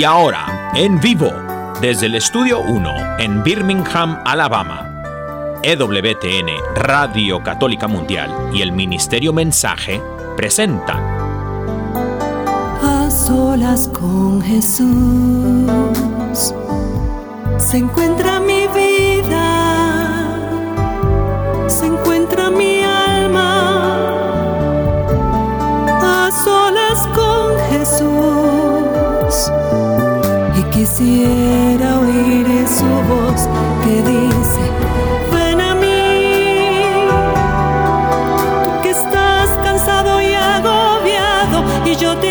Y ahora, en vivo, desde el Estudio 1 en Birmingham, Alabama, EWTN, Radio Católica Mundial y el Ministerio Mensaje presentan A solas con Jesús se encuentra quisiera oír su voz que dice, ven a mí, tú que estás cansado y agobiado y yo te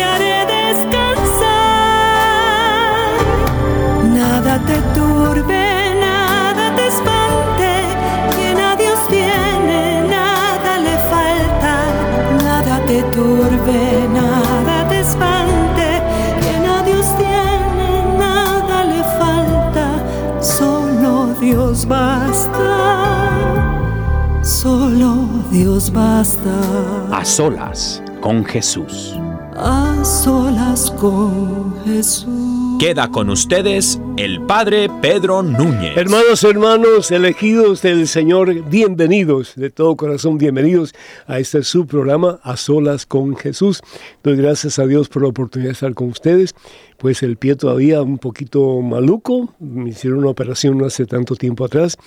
Dios basta. A solas con Jesús. A solas con Jesús. Queda con ustedes el Padre Pedro Núñez. Hermanos, hermanos, elegidos del Señor, bienvenidos, de todo corazón, bienvenidos a este su programa, A Solas con Jesús. Doy gracias a Dios por la oportunidad de estar con ustedes. Pues el pie todavía un poquito maluco, me hicieron una operación no hace tanto tiempo atrás.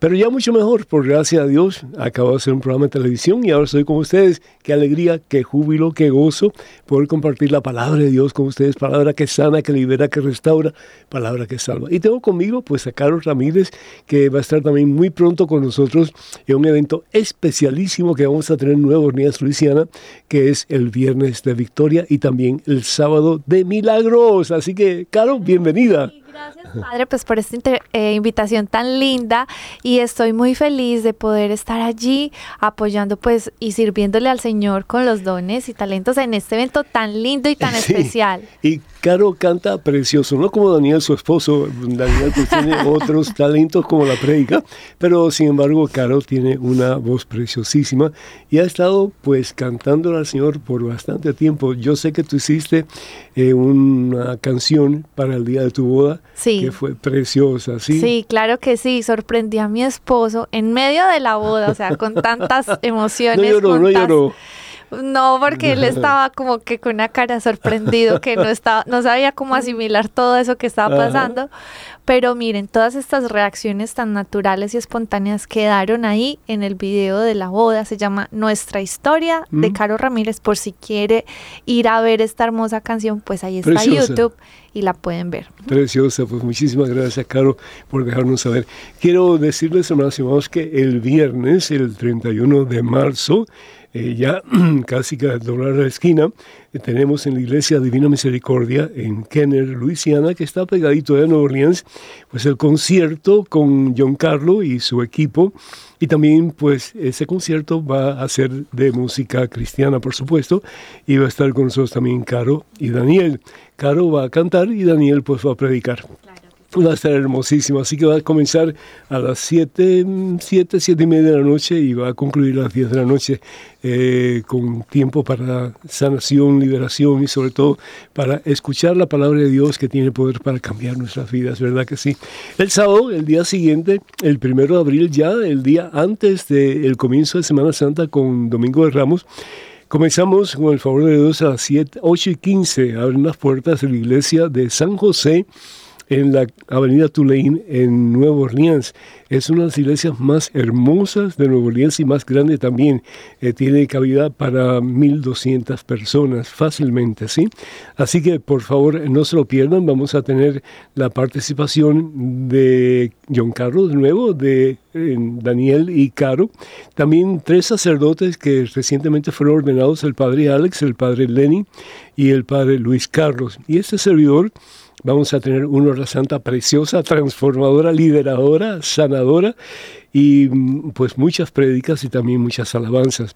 Pero ya mucho mejor, por gracia a Dios, acabo de hacer un programa de televisión y ahora estoy con ustedes. Qué alegría, qué júbilo, qué gozo poder compartir la palabra de Dios con ustedes, palabra que sana, que libera, que restaura, palabra que salva. Y tengo conmigo pues a Carlos Ramírez, que va a estar también muy pronto con nosotros en un evento especialísimo que vamos a tener en Nueva Orleans, Luisiana, que es el viernes de Victoria y también el sábado de Milagros. Así que, Caro, bienvenida. Gracias, Padre, pues por esta eh, invitación tan linda y estoy muy feliz de poder estar allí apoyando pues y sirviéndole al Señor con los dones y talentos en este evento tan lindo y tan Sí. especial. Y Caro canta precioso, no como Daniel, su esposo. Daniel pues tiene otros talentos como la predica, pero sin embargo Caro tiene una voz preciosísima y ha estado pues cantando al Señor por bastante tiempo. Yo sé que tú hiciste eh, una canción para el día de tu boda Sí. que fue preciosa, ¿sí? Sí, claro que sí. Sorprendí a mi esposo en medio de la boda, o sea, con tantas emociones. No lloró, no lloró. No, porque él estaba como que con una cara sorprendido, que no estaba, no sabía cómo asimilar todo eso que estaba Ajá. pasando. Pero miren, todas estas reacciones tan naturales y espontáneas quedaron ahí en el video de la boda. Se llama Nuestra Historia de Mm. Caro Ramírez. Por si quiere ir a ver esta hermosa canción, pues ahí está Preciosa. YouTube y la pueden ver. Preciosa, pues muchísimas gracias, Caro, por dejarnos saber. Quiero decirles, hermanos y hermanos, que el viernes, el 31 de marzo, eh, ya casi que al doblar la esquina, eh, tenemos en la Iglesia Divina Misericordia en Kenner, Luisiana, que está pegadito de Nueva Orleans, pues el concierto con John Carlo y su equipo. Y también, pues, ese concierto va a ser de música cristiana, por supuesto, y va a estar con nosotros también Caro y Daniel. Caro va a cantar y Daniel, pues, va a predicar. Va a estar hermosísimo, así que va a comenzar a las 7, 7, 7 y media de la noche y va a concluir a las 10 de la noche eh, con tiempo para sanación, liberación y sobre todo para escuchar la palabra de Dios que tiene poder para cambiar nuestras vidas, ¿verdad que sí? El sábado, el día siguiente, el primero de abril ya, el día antes del comienzo de Semana Santa con Domingo de Ramos, Comenzamos con el favor de Dios a las 7, 8 y 15. Abren las puertas de la iglesia de San José en la avenida Tulane en Nueva Orleans. Es una de las iglesias más hermosas de Nueva Orleans y más grande también. Eh, tiene cabida para 1.200 personas fácilmente, ¿sí? Así que por favor no se lo pierdan. Vamos a tener la participación de John Carlos de nuevo, de eh, Daniel y Caro. También tres sacerdotes que recientemente fueron ordenados, el padre Alex, el padre Lenny y el padre Luis Carlos. Y este servidor Vamos a tener una hora santa preciosa, transformadora, lideradora, sanadora y mm, pues muchas prédicas y también muchas alabanzas.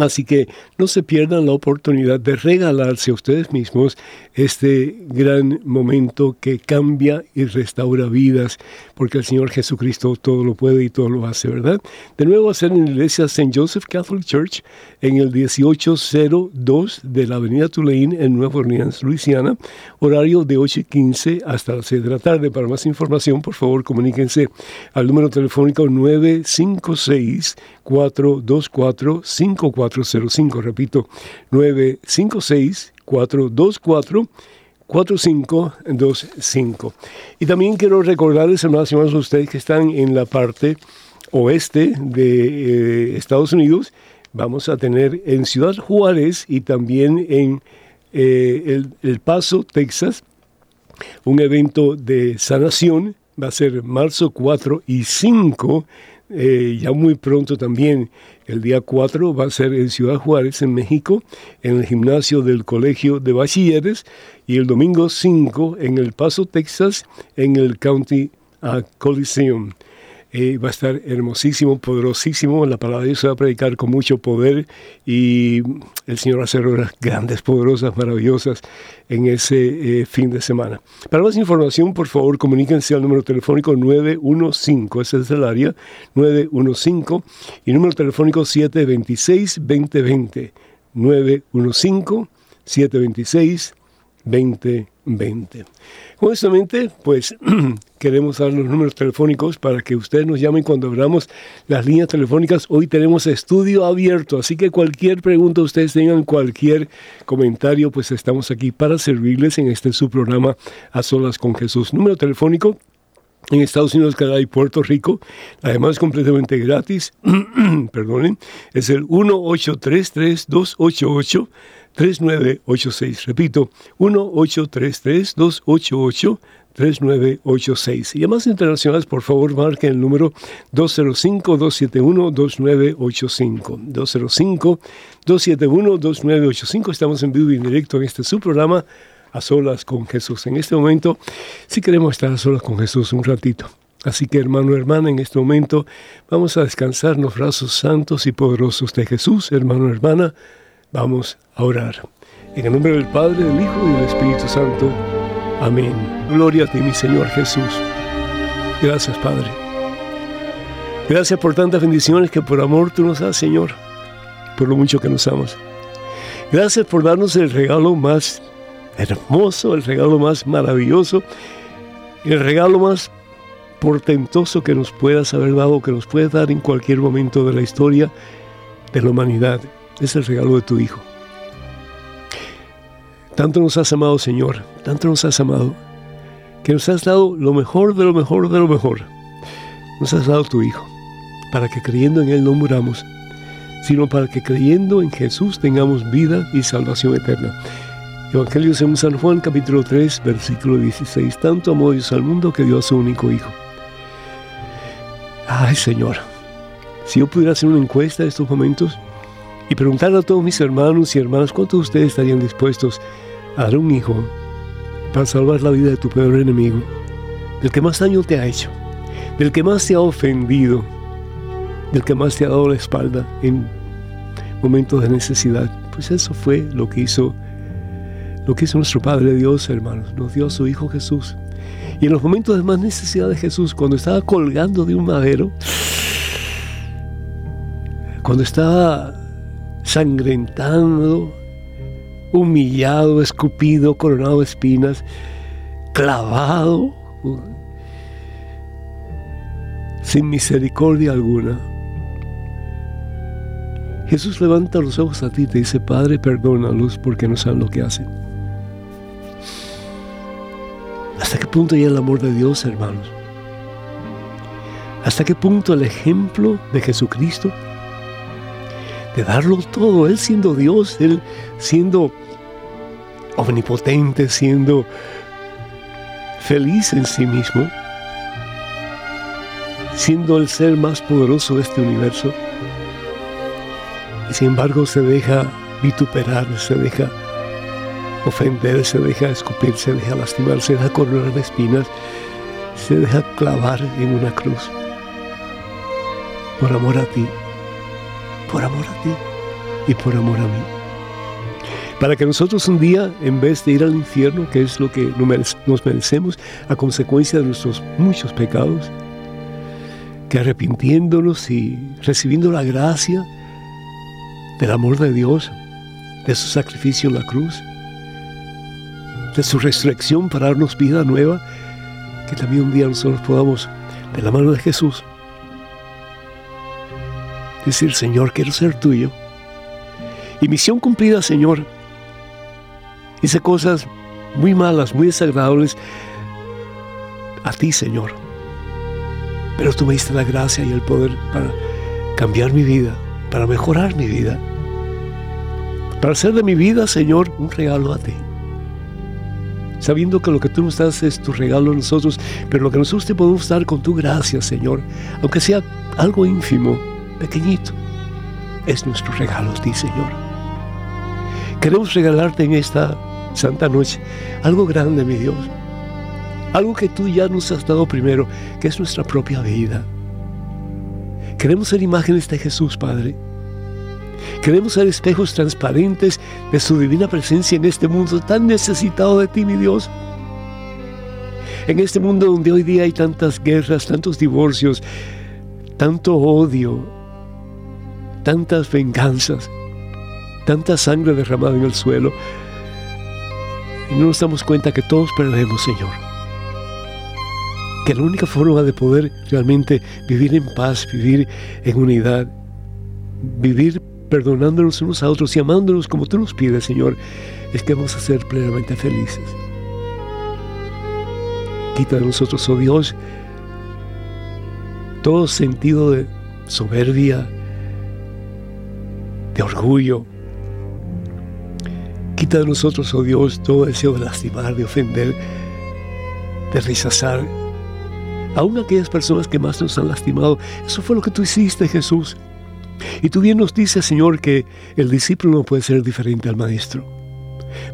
Así que no se pierdan la oportunidad de regalarse a ustedes mismos este gran momento que cambia y restaura vidas, porque el Señor Jesucristo todo lo puede y todo lo hace, ¿verdad? De nuevo a ser en la iglesia St. Joseph Catholic Church en el 1802 de la avenida Tulane en Nueva Orleans, Luisiana, horario de 8 y 15 hasta las 6 de la tarde. Para más información, por favor, comuníquense al número telefónico 956 424 5405. Repito, 956 424 4525. Y también quiero recordarles, hermanos y hermanos, a ustedes que están en la parte oeste de eh, Estados Unidos, vamos a tener en Ciudad Juárez y también en eh, el, el Paso, Texas, un evento de sanación. Va a ser marzo 4 y 5 eh, ya muy pronto también, el día 4, va a ser en Ciudad Juárez, en México, en el gimnasio del Colegio de Bachilleres, y el domingo 5 en El Paso, Texas, en el County uh, Coliseum. Eh, va a estar hermosísimo, poderosísimo. La palabra de Dios se va a predicar con mucho poder y el Señor va a hacer obras grandes, poderosas, maravillosas en ese eh, fin de semana. Para más información, por favor, comuníquense al número telefónico 915, ese es el área, 915, y número telefónico 726-2020, 915-726-2020. Honestamente, pues queremos dar los números telefónicos para que ustedes nos llamen cuando abramos las líneas telefónicas. Hoy tenemos estudio abierto, así que cualquier pregunta ustedes tengan, cualquier comentario, pues estamos aquí para servirles en este su programa A Solas con Jesús. Número telefónico en Estados Unidos, Canadá y Puerto Rico. Además, completamente gratis. Perdonen. Es el 1-833-288. 3986. Repito, 1-833-288-3986. Y además internacionales, por favor, marquen el número 205-271-2985. 205-271-2985. Estamos en vivo y en directo en este su programa, A Solas con Jesús. En este momento, si queremos estar a solas con Jesús un ratito. Así que hermano, hermana, en este momento vamos a descansar en los brazos santos y poderosos de Jesús, hermano, hermana Vamos a orar. En el nombre del Padre, del Hijo y del Espíritu Santo. Amén. Gloria a ti, mi Señor Jesús. Gracias, Padre. Gracias por tantas bendiciones que por amor tú nos das, Señor, por lo mucho que nos amas. Gracias por darnos el regalo más hermoso, el regalo más maravilloso, el regalo más portentoso que nos puedas haber dado, que nos puedes dar en cualquier momento de la historia de la humanidad es el regalo de tu Hijo. Tanto nos has amado, Señor, tanto nos has amado, que nos has dado lo mejor de lo mejor de lo mejor. Nos has dado tu Hijo, para que creyendo en Él no muramos, sino para que creyendo en Jesús tengamos vida y salvación eterna. Evangelio según San Juan capítulo 3 versículo 16. Tanto amó Dios al mundo que dio a su único Hijo. Ay Señor, si yo pudiera hacer una encuesta en estos momentos, y preguntarle a todos mis hermanos y hermanas cuántos de ustedes estarían dispuestos a dar un hijo para salvar la vida de tu peor enemigo, del que más daño te ha hecho, del que más te ha ofendido, del que más te ha dado la espalda en momentos de necesidad. Pues eso fue lo que hizo lo que hizo nuestro Padre Dios, hermanos, nos dio a su Hijo Jesús. Y en los momentos de más necesidad de Jesús, cuando estaba colgando de un madero, cuando estaba sangrentando, humillado, escupido, coronado de espinas, clavado, sin misericordia alguna. Jesús levanta los ojos a ti y te dice, Padre, perdónalos porque no saben lo que hacen. ¿Hasta qué punto llega el amor de Dios, hermanos? ¿Hasta qué punto el ejemplo de Jesucristo de darlo todo, Él siendo Dios, Él siendo omnipotente, siendo feliz en sí mismo, siendo el ser más poderoso de este universo. Y sin embargo se deja vituperar, se deja ofender, se deja escupir, se deja lastimar, se deja coronar de espinas, se deja clavar en una cruz por amor a ti por amor a ti. y por amor a mí. Para que nosotros un día, en vez de ir al infierno, que es lo que nos merecemos a consecuencia de nuestros muchos pecados, que arrepintiéndonos y recibiendo la gracia del amor de Dios, de su sacrificio en la cruz, de su resurrección para darnos vida nueva, que también un día nosotros podamos, de la mano de Jesús, decir, Señor, quiero ser tuyo. Y misión cumplida, Señor. Hice cosas muy malas, muy desagradables a ti, Señor. Pero tú me diste la gracia y el poder para cambiar mi vida, para mejorar mi vida, para hacer de mi vida, Señor, un regalo a ti sabiendo que lo que tú nos das es tu regalo a nosotros, pero lo que nosotros te podemos dar con tu gracia, Señor, aunque sea algo ínfimo, pequeñito, es nuestro regalo a ti, Señor. Queremos regalarte en esta santa noche algo grande, mi Dios, algo que tú ya nos has dado primero, que es nuestra propia vida. Queremos ser imágenes de Jesús, Padre Queremos ser espejos transparentes de su divina presencia en este mundo tan necesitado de ti, mi Dios. En este mundo donde hoy día hay tantas guerras, tantos divorcios, tanto odio, tantas venganzas, tanta sangre derramada en el suelo, y no nos damos cuenta que todos perdemos, Señor. Que la única forma de poder realmente vivir en paz, vivir en unidad, vivir perdonándonos unos a otros y amándonos como tú nos pides, Señor, es que vamos a ser plenamente felices. Quita de nosotros, oh Dios, todo sentido de soberbia, de orgullo. Quita de nosotros, oh Dios, todo deseo de lastimar, de ofender, de rechazar. Aún aquellas personas que más nos han lastimado, eso fue lo que tú hiciste, Jesús. Y tú bien nos dices, Señor, que el discípulo no puede ser diferente al maestro.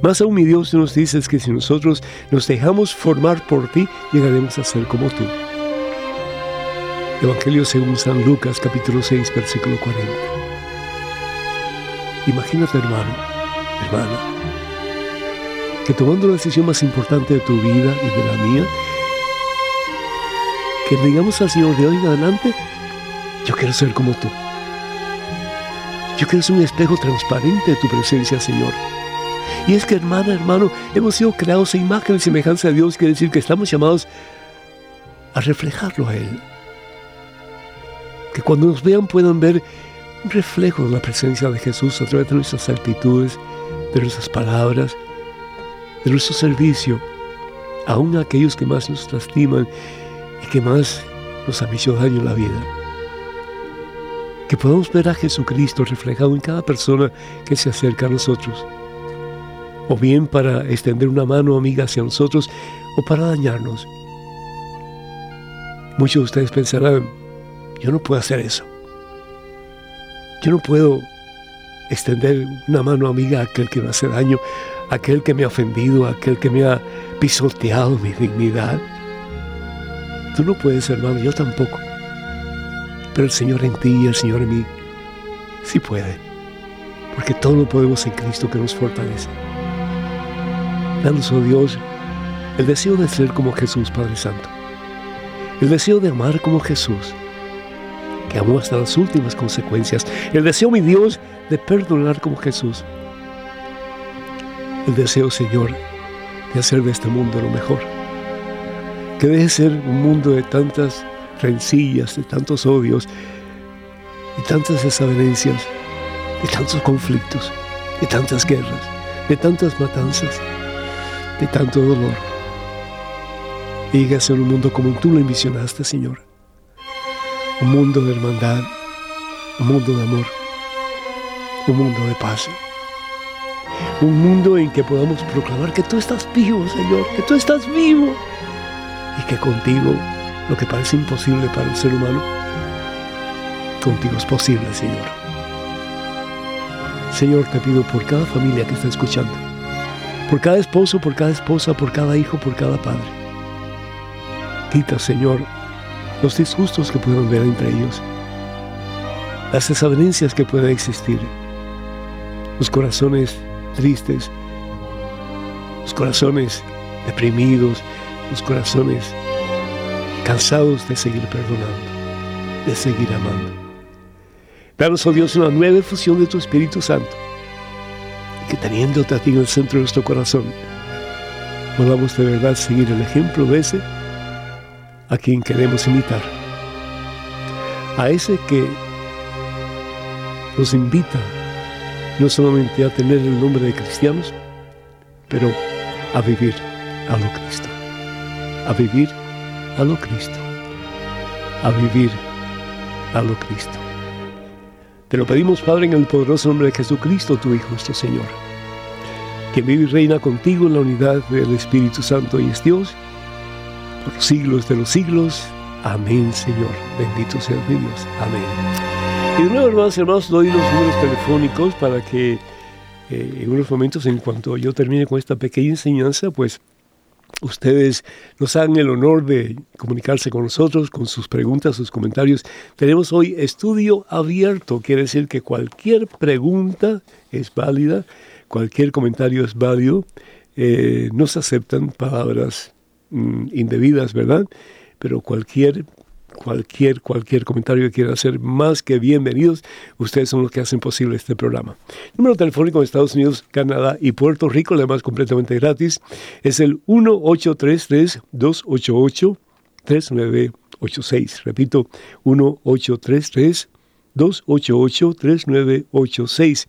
Más aún, mi Dios, nos dices que si nosotros nos dejamos formar por ti, llegaremos a ser como tú. Evangelio según San Lucas, capítulo 6, versículo 40. Imagínate, hermano, hermana, que tomando la decisión más importante de tu vida y de la mía, que digamos al Señor de hoy en adelante, yo quiero ser como tú. Yo quiero ser un espejo transparente de tu presencia, Señor. Y es que, hermana, hermano, hemos sido creados a imagen y semejanza de Dios, quiere decir que estamos llamados a reflejarlo a Él. Que cuando nos vean puedan ver un reflejo de la presencia de Jesús a través de nuestras actitudes, de nuestras palabras, de nuestro servicio, aún a aquellos que más nos lastiman y que más nos han hecho daño en la vida que podamos ver a Jesucristo reflejado en cada persona que se acerca a nosotros. O bien para extender una mano amiga hacia nosotros o para dañarnos. Muchos de ustedes pensarán, yo no puedo hacer eso. Yo no puedo extender una mano amiga a aquel que me hace daño, a aquel que me ha ofendido, a aquel que me ha pisoteado mi dignidad. Tú no puedes, hermano, yo tampoco. Pero el Señor en ti y el Señor en mí sí puede, porque todo lo podemos en Cristo que nos fortalece. Danos, oh Dios, el deseo de ser como Jesús, Padre Santo. El deseo de amar como Jesús, que amó hasta las últimas consecuencias. El deseo, mi Dios, de perdonar como Jesús. El deseo, Señor, de hacer de este mundo lo mejor. Que deje ser un mundo de tantas rencillas, de tantos odios, de tantas desavenencias, de tantos conflictos, de tantas guerras, de tantas matanzas, de tanto dolor. Y a ser un mundo como tú lo envisionaste, Señor. Un mundo de hermandad, un mundo de amor, un mundo de paz. Un mundo en que podamos proclamar que tú estás vivo, Señor, que tú estás vivo y que contigo lo que parece imposible para el ser humano, contigo es posible, Señor. Señor, te pido por cada familia que está escuchando, por cada esposo, por cada esposa, por cada hijo, por cada padre. Quita, Señor, los disgustos que puedan ver entre ellos, las desavenencias que puedan existir, los corazones tristes, los corazones deprimidos, los corazones cansados de seguir perdonando, de seguir amando. Danos, oh Dios, una nueva fusión de tu Espíritu Santo, que teniéndote a ti en el centro de nuestro corazón, podamos de verdad seguir el ejemplo de ese a quien queremos imitar, a ese que nos invita no solamente a tener el nombre de cristianos, pero a vivir a lo Cristo, a vivir a lo Cristo, a vivir a lo Cristo. Te lo pedimos, Padre, en el poderoso nombre de Jesucristo, tu Hijo, nuestro Señor, que vive y reina contigo en la unidad del Espíritu Santo y es Dios, por los siglos de los siglos. Amén, Señor. Bendito sea mi Dios. Amén. Y de nuevo, hermanos y hermanos, doy los números telefónicos para que eh, en unos momentos, en cuanto yo termine con esta pequeña enseñanza, pues ustedes nos hagan el honor de comunicarse con nosotros, con sus preguntas, sus comentarios. Tenemos hoy estudio abierto, quiere decir que cualquier pregunta es válida, cualquier comentario es válido. Eh, no se aceptan palabras mm, indebidas, ¿verdad? Pero cualquier cualquier, cualquier comentario que quieran hacer, más que bienvenidos. Ustedes son los que hacen posible este programa. número telefónico de Estados Unidos, Canadá y Puerto Rico, además completamente gratis, es el 1833-288-3986. Repito, 1833-288-3986.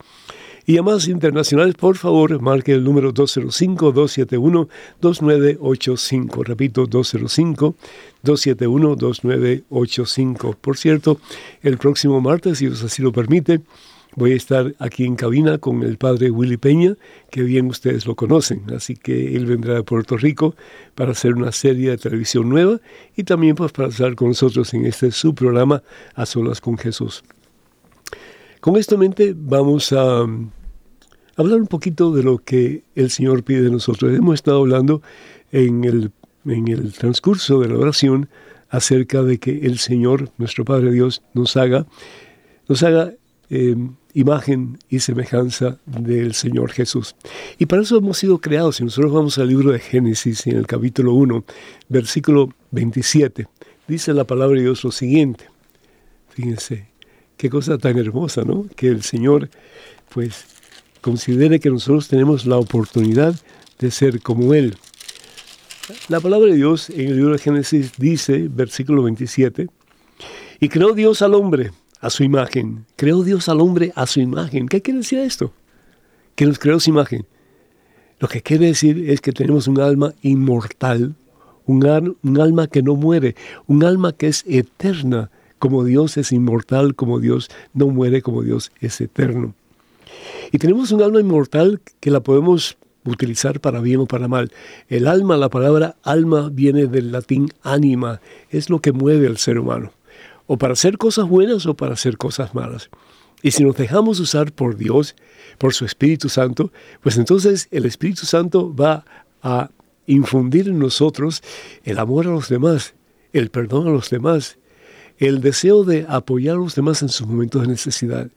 Y llamadas internacionales, por favor, marque el número 205-271-2985. Repito, 205-271-2985. Por cierto, el próximo martes, si Dios así lo permite, voy a estar aquí en cabina con el padre Willy Peña, que bien ustedes lo conocen. Así que él vendrá de Puerto Rico para hacer una serie de televisión nueva y también pues, para estar con nosotros en este su programa A Solas con Jesús. Con esto en mente vamos a um, hablar un poquito de lo que el Señor pide de nosotros. Hemos estado hablando en el, en el transcurso de la oración acerca de que el Señor, nuestro Padre Dios, nos haga, nos haga eh, imagen y semejanza del Señor Jesús. Y para eso hemos sido creados. Si nosotros vamos al libro de Génesis, en el capítulo 1, versículo 27, dice la palabra de Dios lo siguiente. Fíjense, Qué cosa tan hermosa, ¿no? Que el Señor, pues, considere que nosotros tenemos la oportunidad de ser como Él. La palabra de Dios en el libro de Génesis dice, versículo 27, y creó Dios al hombre a su imagen. Creó Dios al hombre a su imagen. ¿Qué quiere decir esto? Que nos creó su imagen. Lo que quiere decir es que tenemos un alma inmortal, un, un alma que no muere, un alma que es eterna, como Dios es inmortal, como Dios no muere, como Dios es eterno. Y tenemos un alma inmortal que la podemos utilizar para bien o para mal. El alma, la palabra alma viene del latín anima, es lo que mueve al ser humano, o para hacer cosas buenas o para hacer cosas malas. Y si nos dejamos usar por Dios, por su Espíritu Santo, pues entonces el Espíritu Santo va a infundir en nosotros el amor a los demás, el perdón a los demás, el deseo de apoyar a los demás en sus momentos de necesidad.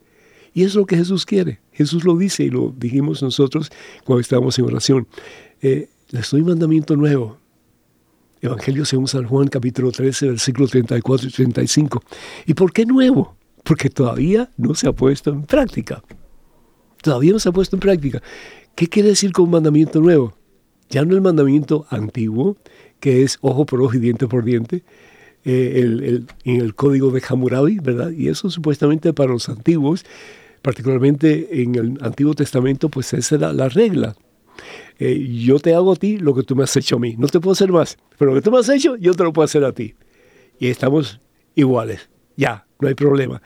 Y es lo que Jesús quiere. Jesús lo dice y lo dijimos nosotros cuando estábamos en oración. Eh, les doy mandamiento nuevo. Evangelio según San Juan, capítulo 13, versículo 34 y 35. ¿Y por qué nuevo? Porque todavía no se ha puesto en práctica. Todavía no se ha puesto en práctica. ¿Qué quiere decir con mandamiento nuevo? Ya no el mandamiento antiguo, que es ojo por ojo y diente por diente, eh, el, en el código de Hammurabi, ¿verdad? Y eso supuestamente para los antiguos, particularmente en el Antiguo Testamento, pues esa era la regla. Eh, yo te hago a ti lo que tú me has hecho a mí. No te puedo hacer más, pero lo que tú me has hecho, yo te lo puedo hacer a ti. Y estamos iguales. Ya, no hay problema.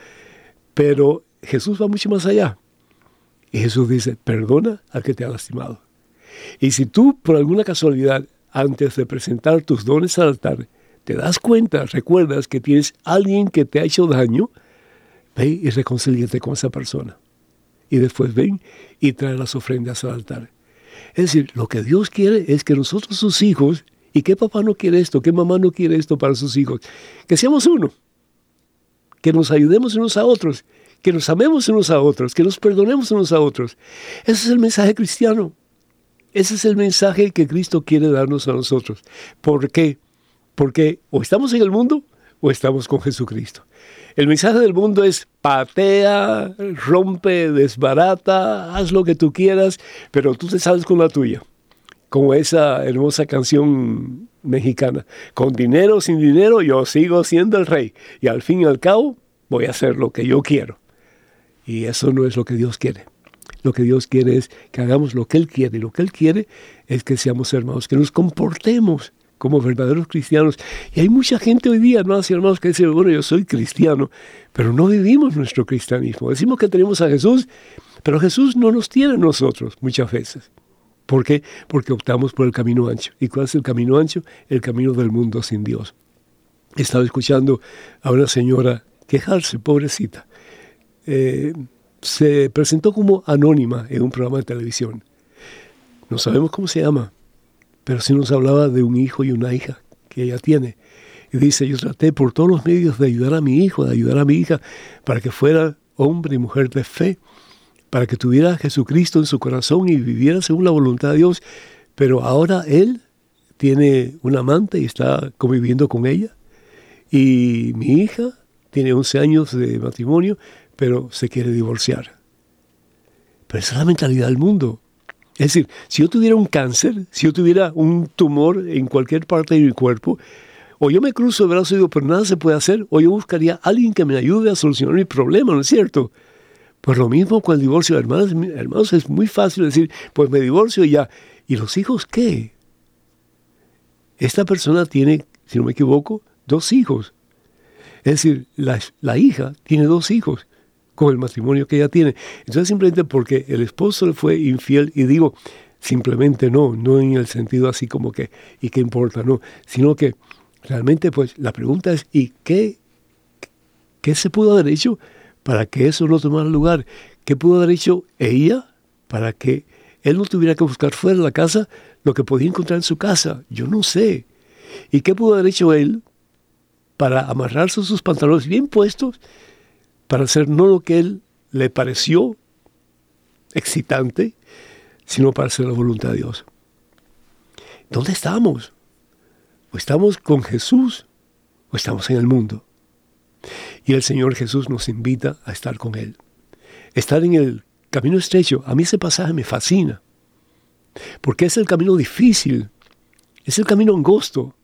Pero Jesús va mucho más allá. Y Jesús dice, perdona al que te ha lastimado. Y si tú, por alguna casualidad, antes de presentar tus dones al altar, te das cuenta, recuerdas que tienes alguien que te ha hecho daño, ve y reconcíliate con esa persona. Y después ven y trae las ofrendas al altar. Es decir, lo que Dios quiere es que nosotros, sus hijos, ¿y qué papá no quiere esto? ¿Qué mamá no quiere esto para sus hijos? Que seamos uno, que nos ayudemos unos a otros, que nos amemos unos a otros, que nos perdonemos unos a otros. Ese es el mensaje cristiano. Ese es el mensaje que Cristo quiere darnos a nosotros. ¿Por qué? Porque o estamos en el mundo o estamos con Jesucristo. El mensaje del mundo es patea, rompe, desbarata, haz lo que tú quieras, pero tú te sales con la tuya. Como esa hermosa canción mexicana. Con dinero o sin dinero, yo sigo siendo el rey. Y al fin y al cabo, voy a hacer lo que yo quiero. Y eso no es lo que Dios quiere. Lo que Dios quiere es que hagamos lo que Él quiere. Y lo que Él quiere es que seamos hermanos, que nos comportemos como verdaderos cristianos. Y hay mucha gente hoy día, hermanos y hermanos, que dice, bueno, yo soy cristiano, pero no vivimos nuestro cristianismo. Decimos que tenemos a Jesús, pero Jesús no nos tiene a nosotros muchas veces. ¿Por qué? Porque optamos por el camino ancho. ¿Y cuál es el camino ancho? El camino del mundo sin Dios. Estaba escuchando a una señora quejarse, pobrecita. Eh, se presentó como anónima en un programa de televisión. No sabemos cómo se llama, pero sí nos hablaba de un hijo y una hija que ella tiene. Y dice, yo traté por todos los medios de ayudar a mi hijo, de ayudar a mi hija, para que fuera hombre y mujer de fe, para que tuviera a Jesucristo en su corazón y viviera según la voluntad de Dios. Pero ahora él tiene un amante y está conviviendo con ella. Y mi hija tiene 11 años de matrimonio, pero se quiere divorciar. Pero esa es la mentalidad del mundo. Es decir, si yo tuviera un cáncer, si yo tuviera un tumor en cualquier parte de mi cuerpo, o yo me cruzo el brazo y digo, pero nada se puede hacer, o yo buscaría a alguien que me ayude a solucionar mi problema, ¿no es cierto? Pues lo mismo con el divorcio, hermanos, hermanos, es muy fácil decir, pues me divorcio y ya. ¿Y los hijos qué? Esta persona tiene, si no me equivoco, dos hijos. Es decir, la hija tiene dos hijos con el matrimonio que ella tiene. Entonces simplemente porque el esposo le fue infiel, y digo simplemente no, no en el sentido así como que, ¿y qué importa? No, sino que realmente pues la pregunta es, ¿y qué, qué se pudo haber hecho para que eso no tomara lugar? ¿Qué pudo haber hecho ella para que él no tuviera que buscar fuera de la casa lo que podía encontrar en su casa? Yo no sé. ¿Y qué pudo haber hecho él para amarrarse sus pantalones bien puestos para hacer no lo que él le pareció excitante, sino para hacer la voluntad de Dios. ¿Dónde estamos? ¿O estamos con Jesús o estamos en el mundo? Y el Señor Jesús nos invita a estar con Él. Estar en el camino estrecho, a mí ese pasaje me fascina, porque es el camino difícil, es el camino angosto,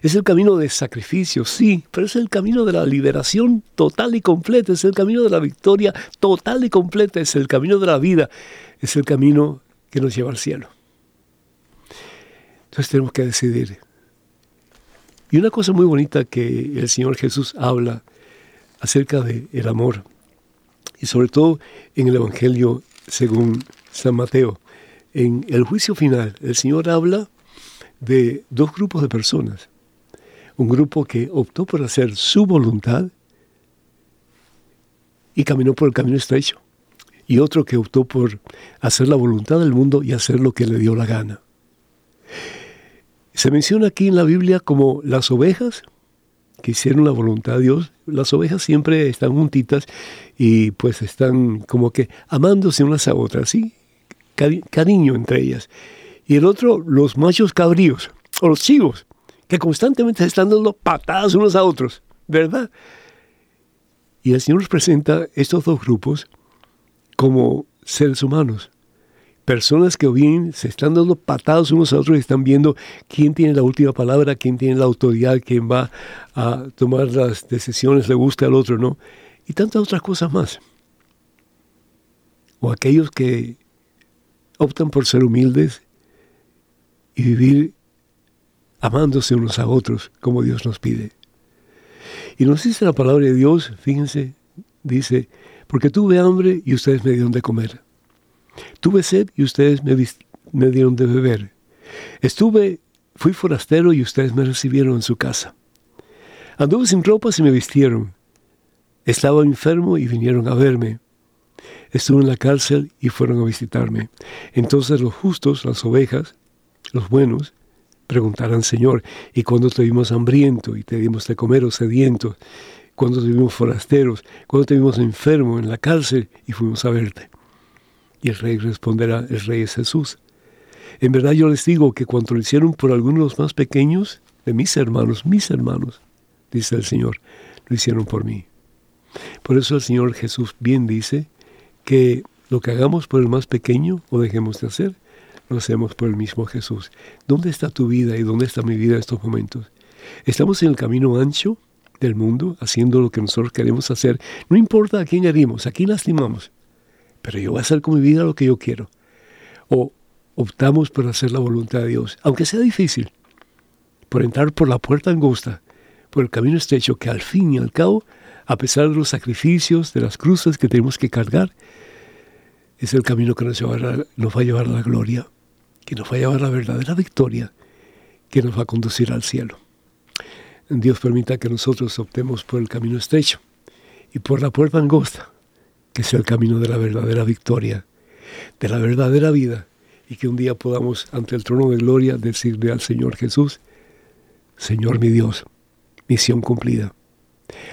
es el camino de sacrificio, sí, pero es el camino de la liberación total y completa, es el camino de la victoria total y completa, es el camino de la vida, es el camino que nos lleva al cielo. Entonces tenemos que decidir. Y una cosa muy bonita que el Señor Jesús habla acerca del el amor, y sobre todo en el Evangelio según San Mateo, en el juicio final, el Señor habla de dos grupos de personas un grupo que optó por hacer su voluntad y caminó por el camino estrecho, y otro que optó por hacer la voluntad del mundo y hacer lo que le dio la gana. Se menciona aquí en la Biblia como las ovejas que hicieron la voluntad de Dios. Las ovejas siempre están juntitas y pues están como que amándose unas a otras, ¿sí? cariño entre ellas. Y el otro, los machos cabríos, o los chivos, que constantemente se están dando patadas unos a otros, ¿verdad? Y el Señor nos presenta estos dos grupos como seres humanos, personas que bien se están dando patadas unos a otros y están viendo quién tiene la última palabra, quién tiene la autoridad, quién va a tomar las decisiones, le gusta al otro, ¿no? Y tantas otras cosas más. O aquellos que optan por ser humildes y vivir amándose unos a otros como Dios nos pide. Y nos dice la palabra de Dios, fíjense, dice, porque tuve hambre y ustedes me dieron de comer. Tuve sed y ustedes me, dieron de beber. Estuve, fui forastero y ustedes me recibieron en su casa. Anduve sin ropas y me vistieron. Estaba enfermo y vinieron a verme. Estuve en la cárcel y fueron a visitarme. Entonces los justos, las ovejas, los buenos, preguntarán, Señor, ¿y cuando te vimos hambriento y te dimos de comer o sediento? cuando te vimos forasteros, cuando te vimos enfermo en la cárcel y fuimos a verte. Y el rey responderá, el rey es Jesús. En verdad yo les digo que cuando lo hicieron por algunos de los más pequeños de mis hermanos, mis hermanos, dice el Señor, lo hicieron por mí. Por eso el Señor Jesús bien dice que lo que hagamos por el más pequeño o dejemos de hacer, lo hacemos por el mismo Jesús. ¿Dónde está tu vida y dónde está mi vida en estos momentos? ¿Estamos en el camino ancho del mundo haciendo lo que nosotros queremos hacer? No importa a quién herimos, a quién lastimamos, pero yo voy a hacer con mi vida lo que yo quiero. O optamos por hacer la voluntad de Dios, aunque sea difícil, por entrar por la puerta angosta, por el camino estrecho que al fin y al cabo, a pesar de los sacrificios, de las cruces que tenemos que cargar, es el camino que nos, llevará, va a llevar a la gloria, que nos va a llevar a la verdadera victoria, que nos va a conducir al cielo. Dios permita que nosotros optemos por el camino estrecho y por la puerta angosta, que sea el camino de la verdadera victoria, de la verdadera vida, y que un día podamos ante el trono de gloria decirle al Señor Jesús, Señor mi Dios, misión cumplida.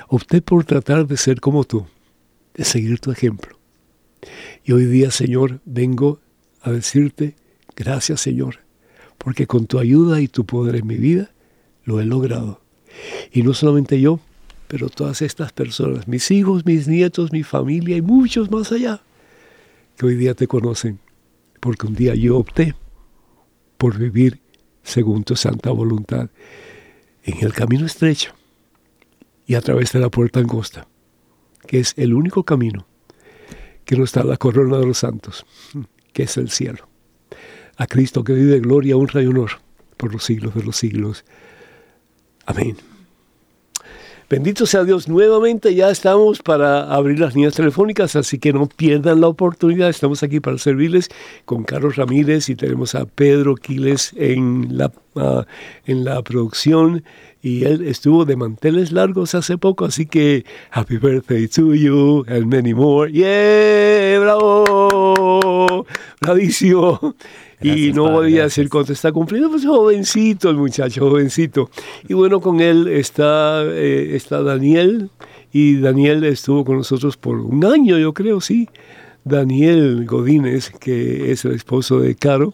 Opté por tratar de ser como tú, de seguir tu ejemplo. Y hoy día, Señor, vengo a decirte, gracias Señor, porque con tu ayuda y tu poder en mi vida lo he logrado. Y no solamente yo, pero todas estas personas, mis hijos, mis nietos, mi familia y muchos más allá, que hoy día te conocen porque un día yo opté por vivir según tu santa voluntad en el camino estrecho y a través de la puerta angosta, que es el único camino que nos da la corona de los santos, que es el cielo. A Cristo que vive gloria, honra y honor por los siglos de los siglos. Amén. Bendito sea Dios, nuevamente ya estamos para abrir las líneas telefónicas, así que no pierdan la oportunidad. Estamos aquí para servirles con Carlos Ramírez y tenemos a Pedro Quiles en la, ah, en la producción y él estuvo de manteles largos hace poco, así que happy birthday to you and many more. ¡Yeah! ¡Bravo! ¡Bravísimo! y no voy a decir cuánto está cumpliendo, pues jovencito el muchacho, jovencito. Y bueno, con él está, eh, está Daniel, y Daniel estuvo con nosotros por un año, yo creo, sí. Daniel Godínez, que es el esposo de Caro,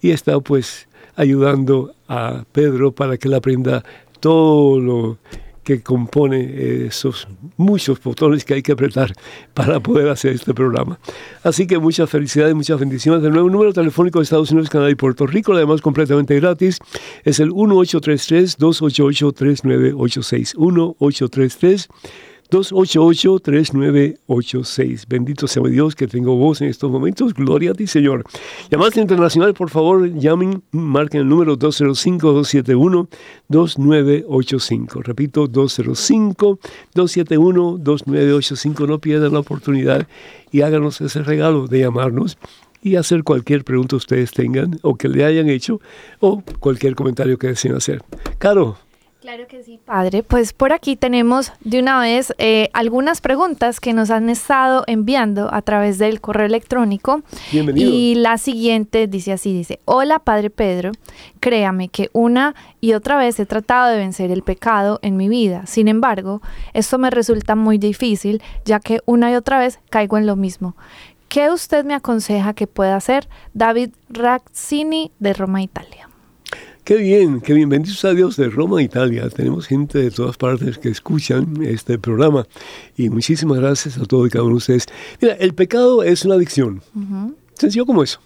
y está pues ayudando a Pedro para que él aprenda todo lo que compone esos muchos botones que hay que apretar para poder hacer este programa. Así que muchas felicidades, muchas bendiciones. De nuevo, número telefónico de Estados Unidos, Canadá y Puerto Rico, además completamente gratis, es el 1833-288-3986. 1833 288-3986. Bendito sea Dios que tengo voz en estos momentos. Gloria a ti, Señor. Llamaste internacional, por favor, llamen, marquen el número 205-271-2985. Repito, 205-271-2985. No pierdan la oportunidad y háganos ese regalo de llamarnos y hacer cualquier pregunta ustedes tengan o que le hayan hecho o cualquier comentario que deseen hacer. Caro, Claro que sí, padre. Pues por aquí tenemos de una vez eh, algunas preguntas que nos han estado enviando a través del correo electrónico. Bienvenido. Y la siguiente dice así, dice, hola padre Pedro, créame que una y otra vez he tratado de vencer el pecado en mi vida. Sin embargo, esto me resulta muy difícil ya que una y otra vez caigo en lo mismo. ¿Qué usted me aconseja que pueda hacer? David Razzini de Roma, Italia. Qué bien, qué bien. Bendito a Dios de Roma, Italia. Tenemos gente de todas partes que escuchan este programa. Y muchísimas gracias a todos y cada uno de ustedes. Mira, el pecado es una adicción. Sencillo como eso.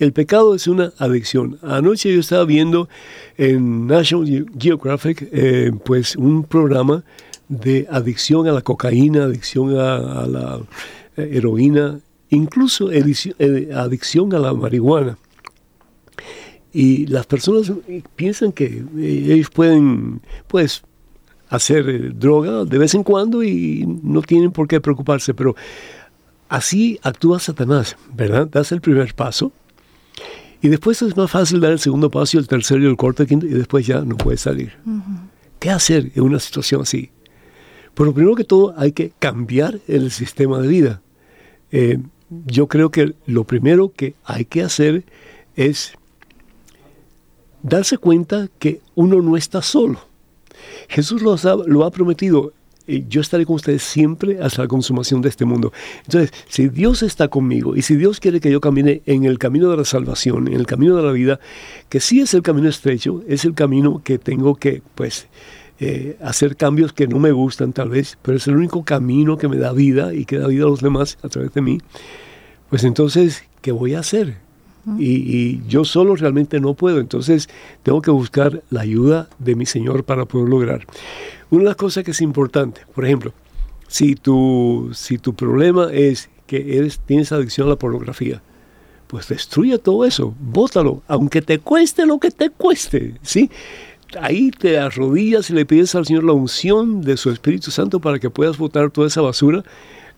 El pecado es una adicción. Anoche yo estaba viendo en National Geographic eh, pues un programa de adicción a la cocaína, adicción a, la eh, heroína, incluso eh, adicción a la marihuana. Y las personas piensan que eh, ellos pueden, pues, hacer eh, droga de vez en cuando y no tienen por qué preocuparse, pero así actúa Satanás, ¿verdad? Das el primer paso y después es más fácil dar el segundo paso y el tercero y el cuarto y quinto y después ya no puedes salir. ¿Qué hacer en una situación así? Lo primero que todo hay que cambiar el sistema de vida. Eh, yo creo que lo primero que hay que hacer es darse cuenta que uno no está solo. Jesús lo ha, lo ha prometido. eh, yo estaré con ustedes siempre hasta la consumación de este mundo. Entonces, si Dios está conmigo y si Dios quiere que yo camine en el camino de la salvación, en el camino de la vida, que sí es el camino estrecho, es el camino que tengo que, pues, eh, hacer cambios que no me gustan tal vez, pero es el único camino que me da vida y que da vida a los demás a través de mí, pues entonces, ¿qué voy a hacer? Y, yo solo realmente no puedo, entonces tengo que buscar la ayuda de mi Señor para poder lograr. Una de las cosas que es importante, por ejemplo, si tu, si tu problema es que eres, tienes adicción a la pornografía, pues destruye todo eso, bótalo, aunque te cueste lo que te cueste, ¿sí? Ahí te arrodillas y le pides al Señor la unción de su Espíritu Santo para que puedas botar toda esa basura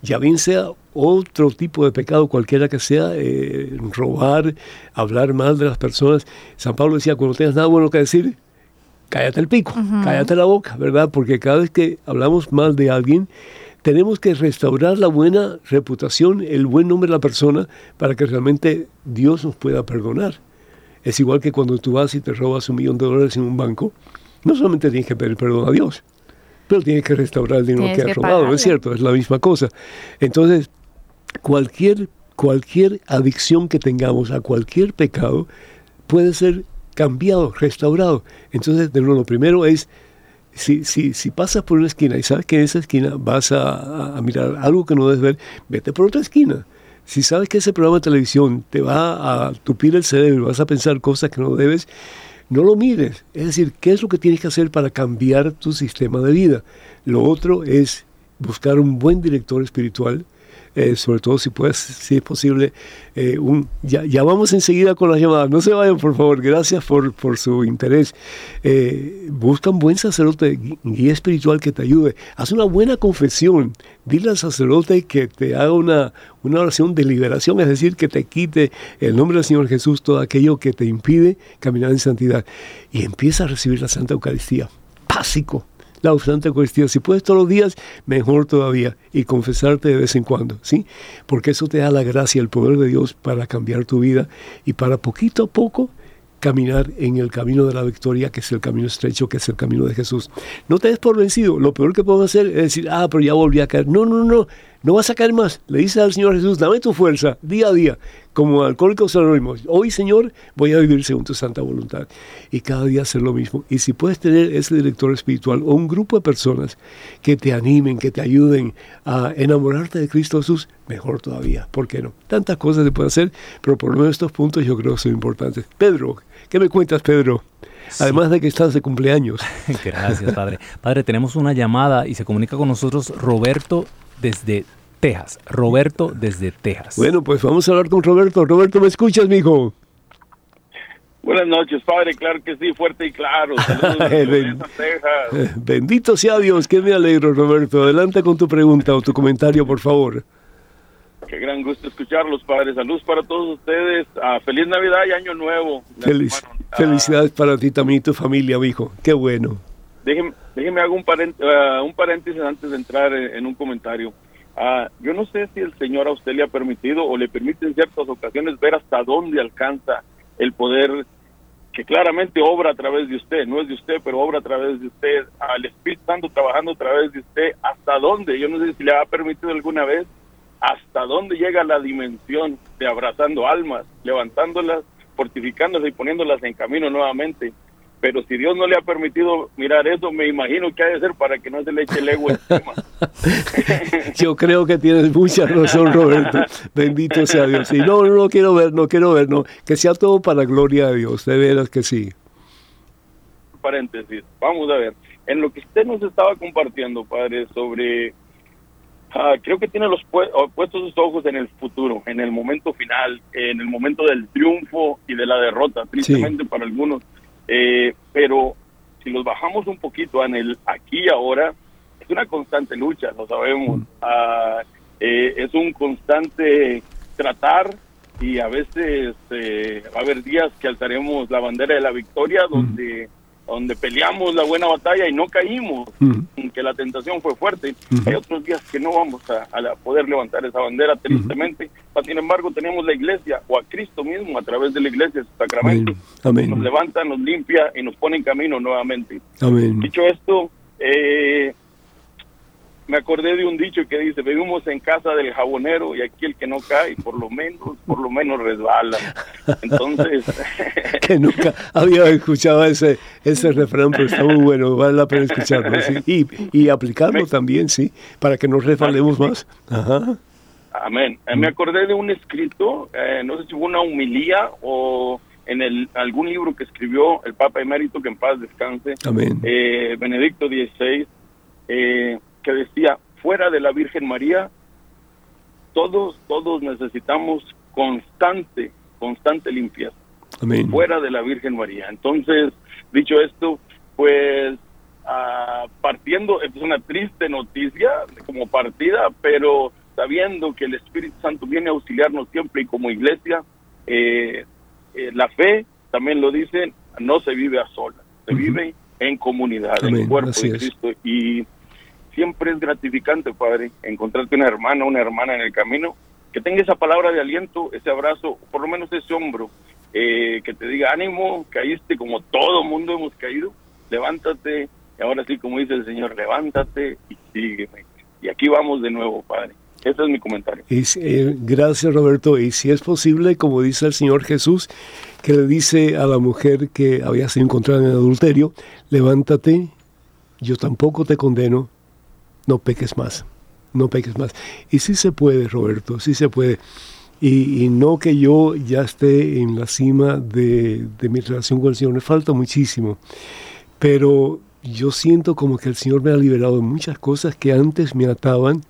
ya bien sea otro tipo de pecado, cualquiera que sea, eh, robar, hablar mal de las personas. San Pablo decía, cuando tengas nada bueno que decir, cállate el pico, cállate la boca, ¿verdad? Porque cada vez que hablamos mal de alguien, tenemos que restaurar la buena reputación, el buen nombre de la persona, para que realmente Dios nos pueda perdonar. Es igual que cuando tú vas y te robas un millón de dólares en un banco, no solamente tienes que pedir perdón a Dios, pero tienes que restaurar el dinero que, has robado, es cierto, es la misma cosa. Entonces, cualquier, cualquier adicción que tengamos a cualquier pecado puede ser cambiado, restaurado. Entonces, de nuevo, lo primero es, si, si, si pasas por una esquina y sabes que en esa esquina vas a, a mirar algo que no debes ver, vete por otra esquina. Si sabes que ese programa de televisión te va a tupir el cerebro, vas a pensar cosas que no debes, no lo mires. Es decir, ¿qué es lo que tienes que hacer para cambiar tu sistema de vida? Lo otro es buscar un buen director espiritual, eh, sobre todo si puedes, si es posible, eh, un, ya, vamos enseguida con las llamadas, no se vayan por favor, gracias por, por su interés. Eh, busca un buen sacerdote, guía espiritual que te ayude, haz una buena confesión, dile al sacerdote que te haga una, una oración de liberación, es decir, que te quite el nombre del Señor Jesús todo aquello que te impide caminar en santidad. Y empieza a recibir la Santa Eucaristía, básico la Santa Eucaristía. Si puedes todos los días, mejor todavía. Y confesarte de vez en cuando, ¿sí? Porque eso te da la gracia, el poder de Dios para cambiar tu vida y para poquito a poco caminar en el camino de la victoria, que es el camino estrecho, que es el camino de Jesús. No te des por vencido. Lo peor que podemos hacer es decir, ah, pero ya volví a caer. No, no, no. No vas a caer más. Le dices al Señor Jesús, dame tu fuerza día a día, como alcohólicos anónimos. Hoy, Señor, voy a vivir según tu santa voluntad. Y cada día hacer lo mismo. Y si puedes tener ese director espiritual o un grupo de personas que te animen, que te ayuden a enamorarte de Cristo Jesús, mejor todavía. ¿Por qué no? Tantas cosas se pueden hacer, pero por lo menos estos puntos yo creo que son importantes. Pedro, ¿qué me cuentas, Pedro? Además de que estás de cumpleaños. Gracias, padre. Padre, tenemos una llamada y se comunica con nosotros Roberto desde Texas. Roberto desde Texas. Bueno, pues vamos a hablar con Roberto. Roberto, ¿me escuchas, mijo? Buenas noches, padre. Claro que sí, fuerte y claro. Saludos Texas. Bendito sea Dios, que me alegro, Roberto. Adelante con tu pregunta o tu comentario, por favor. Qué gran gusto escucharlos, padre. Saludos para todos ustedes. Ah, feliz Navidad y Año Nuevo. Ah, felicidades para ti también y tu familia, hijo. Qué bueno. Déjeme, déjeme hago un, ah, un paréntesis antes de entrar en un comentario. Ah, yo no sé si el Señor a usted le ha permitido o le permite en ciertas ocasiones ver hasta dónde alcanza el poder que claramente obra a través de usted, no es de usted, pero obra a través de usted, al Espíritu Santo trabajando a través de usted, hasta dónde, yo no sé si le ha permitido alguna vez, hasta dónde llega la dimensión de abrazando almas, levantándolas, fortificándolas y poniéndolas en camino nuevamente pero si Dios no le ha permitido mirar eso, me imagino que ha de ser para que no se le eche el ego encima. Yo creo que tienes mucha razón, Roberto. Bendito sea Dios. Y no, no, quiero ver, no quiero ver, no. Que sea todo para la gloria de Dios, de veras que sí. Paréntesis, vamos a ver. En lo que usted nos estaba compartiendo, padre, sobre ah, creo que tiene los puestos sus ojos en el futuro, en el momento final, en el momento del triunfo y de la derrota, tristemente para algunos. Eh, pero si los bajamos un poquito en el aquí y ahora, es una constante lucha, lo sabemos. Mm. Ah, eh, es un constante tratar y a veces eh, va a haber días que alzaremos la bandera de la victoria mm. donde donde peleamos la buena batalla y no caímos, mm. que la tentación fue fuerte. Hay otros días que no vamos a, poder levantar esa bandera, tristemente. Sin embargo, tenemos la iglesia o a Cristo mismo a través de la iglesia, su sacramento. Nos levanta, nos limpia y nos pone en camino nuevamente. Dicho esto, eh, me acordé de un dicho que dice, vivimos en casa del jabonero y aquí el que no cae, por lo menos, por lo menos resbala. Entonces... que nunca había escuchado ese, ese refrán, pero está muy bueno, vale la pena escucharlo, y, y aplicarlo también, sí, para que nos resbalemos más. Ajá. Amén. Eh, me acordé de un escrito, eh, no sé si fue una humilía o en el, algún libro que escribió el Papa Emérito, que en paz descanse, Amén. Eh, Benedicto XVI, que decía, fuera de la Virgen María, todos, todos necesitamos constante, constante limpieza. Amén. Fuera de la Virgen María. Entonces, dicho esto, pues ah, partiendo, es una triste noticia como partida, pero sabiendo que el Espíritu Santo viene a auxiliarnos siempre y como iglesia, eh, eh, la fe, también lo dicen, no se vive a solas, se vive en comunidad, en el cuerpo de Cristo. Y siempre es gratificante, Padre, encontrarte una hermana, una hermana en el camino, que tenga esa palabra de aliento, ese abrazo, por lo menos ese hombro, eh, que te diga, ánimo, caíste como todo mundo hemos caído, levántate, y ahora sí, como dice el Señor, levántate y sígueme. Y aquí vamos de nuevo, Padre. Ese es mi comentario. Eh, gracias, Roberto. Y si es posible, como dice el Señor Jesús, que le dice a la mujer que había sido encontrada en adulterio, levántate, yo tampoco te condeno, no peques más, no peques más. Y sí se puede, Roberto, sí se puede. Y, no que yo ya esté en la cima de, de mi relación con el Señor, me falta muchísimo. Pero yo siento como que el Señor me ha liberado de muchas cosas que antes me ataban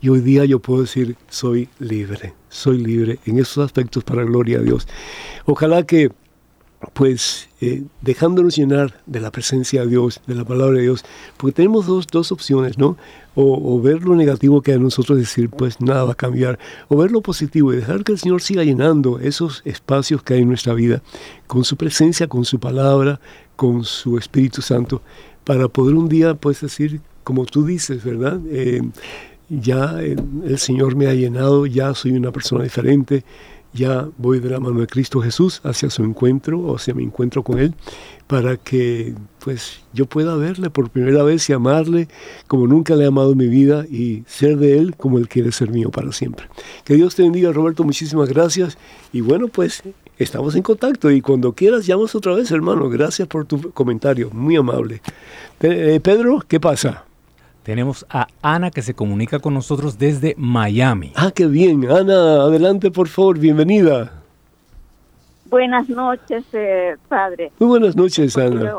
y hoy día yo puedo decir, soy libre, soy libre en esos aspectos para gloria a Dios. Ojalá que, pues, eh, dejándonos llenar de la presencia de Dios, de la palabra de Dios, porque tenemos dos, dos opciones, ¿no? O, ver lo negativo que en nosotros, decir, pues nada va a cambiar, o ver lo positivo y dejar que el Señor siga llenando esos espacios que hay en nuestra vida, con su presencia, con su palabra, con su Espíritu Santo, para poder un día, pues, decir, como tú dices, ¿verdad? Eh, ya el Señor me ha llenado, ya soy una persona diferente, ya voy de la mano de Cristo Jesús hacia su encuentro, o hacia mi encuentro con Él, para que pues yo pueda verle por primera vez y amarle como nunca le he amado en mi vida y ser de Él como Él quiere ser mío para siempre. Que Dios te bendiga, Roberto, muchísimas gracias. Y bueno, pues estamos en contacto y cuando quieras llamas otra vez, hermano. Gracias por tu comentario, muy amable. Eh, Pedro, ¿qué pasa? Tenemos a Ana que se comunica con nosotros desde Miami. Ah, qué bien. Ana, adelante por favor, bienvenida. Buenas noches, eh, padre. Muy buenas noches, Ana.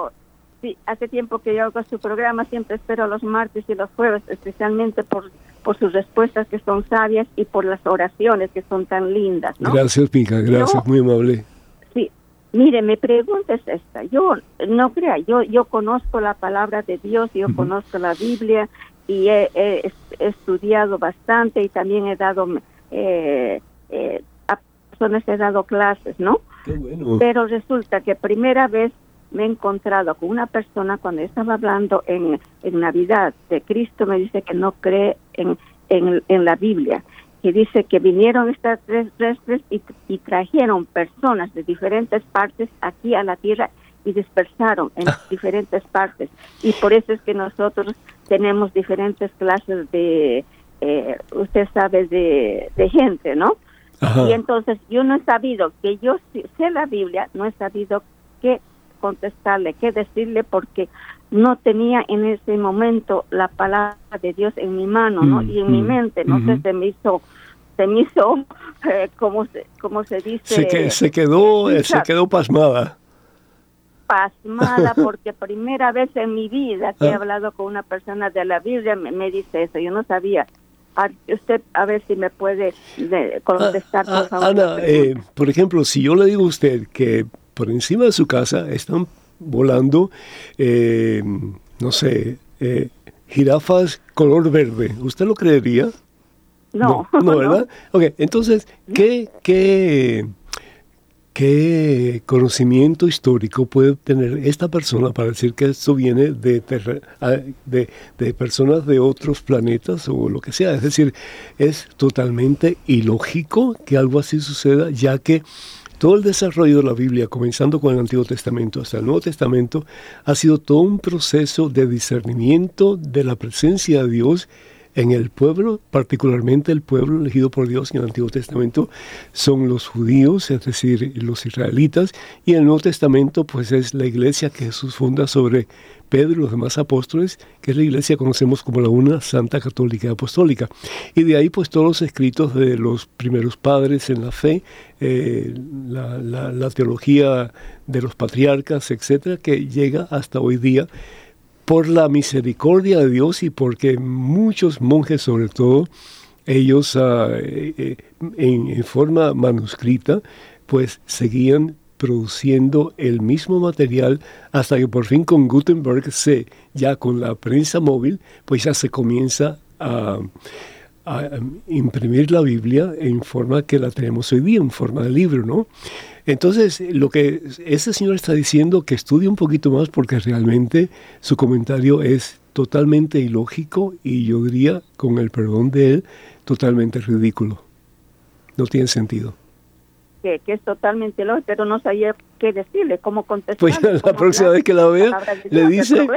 sí, hace tiempo que yo hago su programa, siempre espero los martes y los jueves, especialmente por, por sus respuestas que son sabias y por las oraciones que son tan lindas. Gracias, Pica, gracias, muy amable. Mire, mi pregunta es esta. Yo no crea, yo yo conozco la palabra de Dios, yo conozco la Biblia y he, estudiado bastante y también he dado eh, eh, a personas he dado clases, ¿no? Pero resulta que primera vez me he encontrado con una persona cuando estaba hablando en, en Navidad de Cristo me dice que no cree en, en, en la Biblia que dice que vinieron estas tres restres y, trajeron personas de diferentes partes aquí a la tierra y dispersaron en ah. diferentes partes. Y por eso es que nosotros tenemos diferentes clases de, eh, usted sabe, de, gente, ¿no? Y entonces yo no he sabido que yo sé la Biblia, no he sabido qué contestarle, qué decirle, porque no tenía en ese momento la palabra de Dios en mi mano, ¿no? Mm, y en mi mm, mente, no sé, se me hizo, se me hizo, eh, como, se, como se dice... Se, que, se quedó, eh, se quedó pasmada. Pasmada, porque primera vez en mi vida que he ah. hablado con una persona de la Biblia me, dice eso, yo no sabía. usted, a ver si me puede contestar, por ah, favor. Ana, eh, por ejemplo, si yo le digo a usted que por encima de su casa están volando, eh, no sé, eh, jirafas color verde. ¿Usted lo creería? No. No, ¿verdad? Ok, entonces, ¿qué, qué, ¿qué conocimiento histórico puede tener esta persona para decir que esto viene de, de, de personas de otros planetas o lo que sea? Es decir, es totalmente ilógico que algo así suceda, ya que todo el desarrollo de la Biblia, comenzando con el Antiguo Testamento hasta el Nuevo Testamento, ha sido todo un proceso de discernimiento de la presencia de Dios en el pueblo, particularmente el pueblo elegido por Dios en el Antiguo Testamento, son los judíos, es decir, los israelitas, y en el Nuevo Testamento pues es la iglesia que Jesús funda sobre Pedro y los demás apóstoles, que es la iglesia que conocemos como la una Santa Católica Apostólica. Y de ahí pues todos los escritos de los primeros padres en la fe, eh, la, la teología de los patriarcas, etcétera, que llega hasta hoy día por la misericordia de Dios y porque muchos monjes sobre todo, ellos ah, eh, eh, en, forma manuscrita, pues seguían produciendo el mismo material hasta que por fin con Gutenberg se, ya con la prensa móvil, pues ya se comienza a, a imprimir la Biblia en forma que la tenemos hoy día, en forma de libro, ¿no? Entonces, lo que ese señor está diciendo, que estudie un poquito más porque realmente su comentario es totalmente ilógico y yo diría, con el perdón de él, totalmente ridículo. No tiene sentido que, es totalmente lógico, pero no sabía qué decirle, cómo contestar. Pues la próxima vez que la vea, le dice,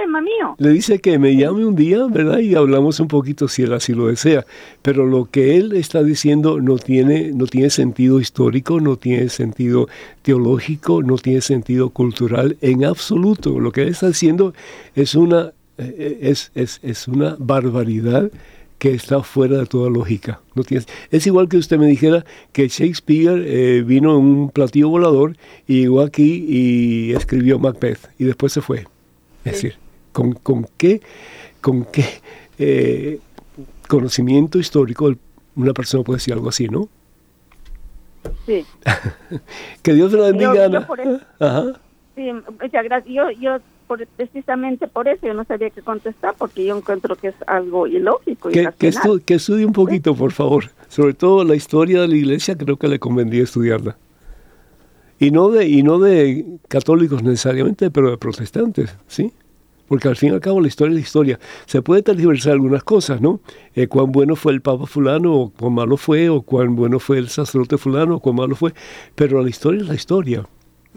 le dice que me llame un día, ¿verdad? Y hablamos un poquito si él así lo desea. Pero lo que él está diciendo no tiene, no tiene sentido histórico, no tiene sentido teológico, no tiene sentido cultural en absoluto. Lo que él está diciendo es una, eh, es, es, es una barbaridad que está fuera de toda lógica. No tienes, es igual que usted me dijera que Shakespeare eh, vino en un platillo volador y llegó aquí y escribió Macbeth y después se fue. Es decir, ¿con, con qué, con qué eh, conocimiento histórico una persona puede decir algo así, no? Sí. que Dios la bendiga, Ana. Ajá. Sí, muchas gracias. Yo, yo precisamente por eso yo no sabía qué contestar, porque yo encuentro que es algo ilógico. Que, que, que estudie un poquito, por favor. Sobre todo la historia de la iglesia, creo que le convendría estudiarla. Y no de, y no de católicos necesariamente, pero de protestantes, ¿sí? Porque al fin y al cabo la historia es la historia. Se puede tergiversar algunas cosas, ¿no? Eh, cuán bueno fue el papa fulano, o cuán malo fue, o cuán bueno fue el sacerdote fulano, o cuán malo fue. Pero la historia es la historia.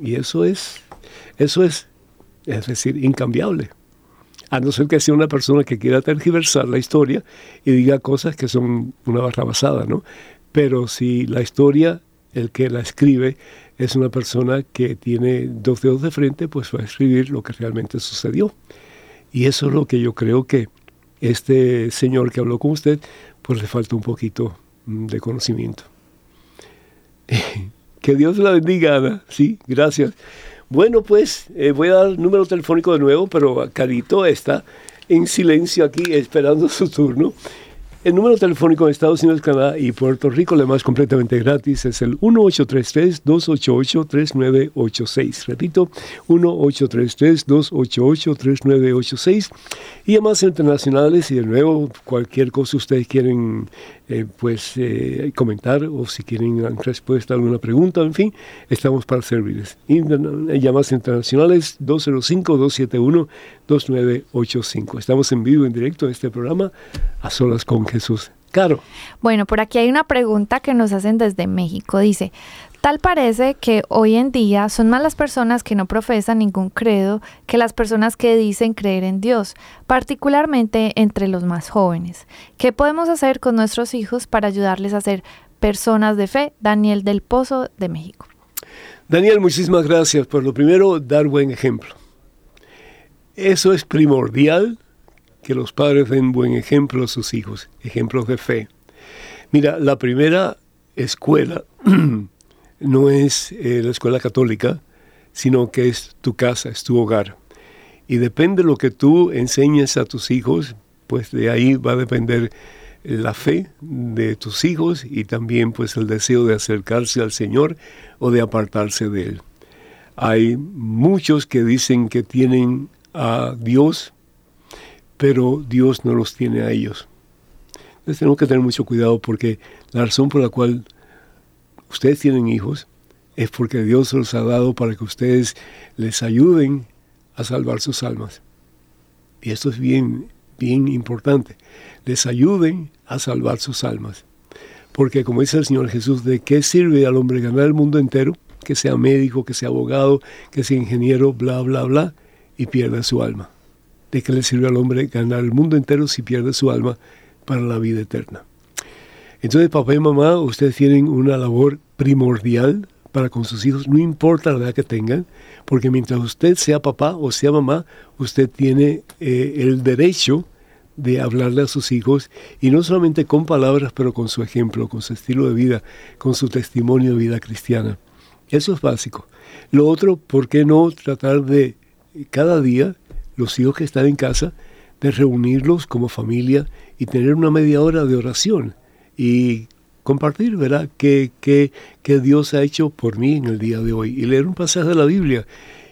Y eso es, eso es es decir, incambiable. A no ser que sea una persona que quiera tergiversar la historia y diga cosas que son una barra basada, ¿no? Pero si la historia, el que la escribe, es una persona que tiene dos dedos de frente, pues va a escribir lo que realmente sucedió. Y eso es lo que yo creo que este señor que habló con usted, pues le falta un poquito mm, de conocimiento. que Dios la bendiga, Ana. Sí, gracias. Bueno, pues eh, voy a dar el número telefónico de nuevo, pero Carito está en silencio aquí esperando su turno. El número telefónico de Estados Unidos, Canadá y Puerto Rico, además completamente gratis, es el 1833-288-3986. Repito, 1833-288-3986. Y además internacionales, y de nuevo, cualquier cosa ustedes quieren eh, pues eh, comentar o si quieren respuesta a alguna pregunta, en fin, estamos para servirles. llamadas internacionales 205-271-2985. Estamos en vivo, en directo en este programa, a solas con Jesús. Caro. Bueno, por aquí hay una pregunta que nos hacen desde México. Dice, Tal parece que hoy en día son más las personas que no profesan ningún credo que las personas que dicen creer en Dios, particularmente entre los más jóvenes. ¿Qué podemos hacer con nuestros hijos para ayudarles a ser personas de fe? Daniel del Pozo de México. Daniel, muchísimas gracias. Por lo primero, dar buen ejemplo. Eso es primordial, que los padres den buen ejemplo a sus hijos, ejemplos de fe. Mira, la primera escuela no es eh, la escuela católica, sino que es tu casa, es tu hogar. Y depende de lo que tú enseñes a tus hijos, pues de ahí va a depender la fe de tus hijos y también pues el deseo de acercarse al Señor o de apartarse de Él. Hay muchos que dicen que tienen a Dios, pero Dios no los tiene a ellos. Entonces tenemos que tener mucho cuidado porque la razón por la cual ustedes tienen hijos, es porque Dios los ha dado para que ustedes les ayuden a salvar sus almas. Y esto es bien, bien importante. Les ayuden a salvar sus almas. Porque como dice el Señor Jesús, ¿de qué sirve al hombre ganar el mundo entero? Que sea médico, que sea abogado, que sea ingeniero, bla, bla, bla, y pierda su alma. ¿De qué le sirve al hombre ganar el mundo entero si pierde su alma? para la vida eterna. Entonces, papá y mamá, ustedes tienen una labor primordial para con sus hijos, no importa la edad que tengan, porque mientras usted sea papá o sea mamá, usted tiene eh, el derecho de hablarle a sus hijos y no solamente con palabras, pero con su ejemplo, con su estilo de vida, con su testimonio de vida cristiana. Eso es básico. Lo otro, ¿por qué no tratar de cada día, los hijos que están en casa, de reunirlos como familia y tener una media hora de oración y compartir, ¿verdad?, qué, qué, qué Dios ha hecho por mí en el día de hoy. Y leer un pasaje de la Biblia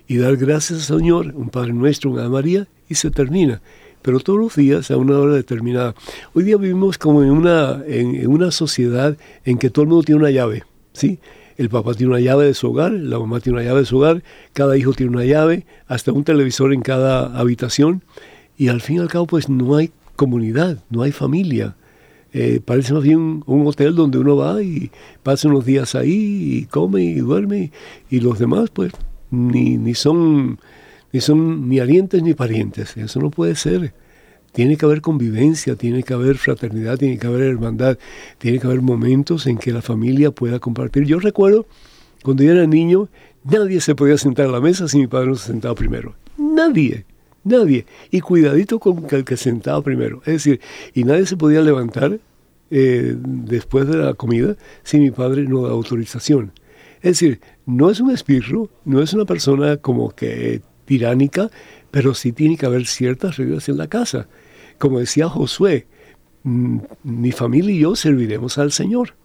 y dar gracias al Señor, un Padre Nuestro, una María, y se termina. Pero todos los días a una hora determinada. Hoy día vivimos como en una, en, una sociedad en que todo el mundo tiene una llave, ¿sí? El papá tiene una llave de su hogar, la mamá tiene una llave de su hogar, cada hijo tiene una llave, hasta un televisor en cada habitación. Y al fin y al cabo, pues no hay comunidad, no hay familia. Eh, parece más bien un, hotel donde uno va y pasa unos días ahí y come y duerme y los demás pues ni, ni son ni son ni alientes ni parientes. Eso no puede ser. Tiene que haber convivencia, tiene que haber fraternidad, tiene que haber hermandad, tiene que haber momentos en que la familia pueda compartir. Yo recuerdo cuando yo era niño, nadie se podía sentar a la mesa si mi padre no se sentaba primero. Nadie. Nadie. Y cuidadito con el que sentaba primero. Es decir, y nadie se podía levantar eh, después de la comida si mi padre no da autorización. Es decir, no es un espíritu, no es una persona como que tiránica, pero sí tiene que haber ciertas reglas en la casa. Como decía Josué, mm, mi familia y yo serviremos al Señor.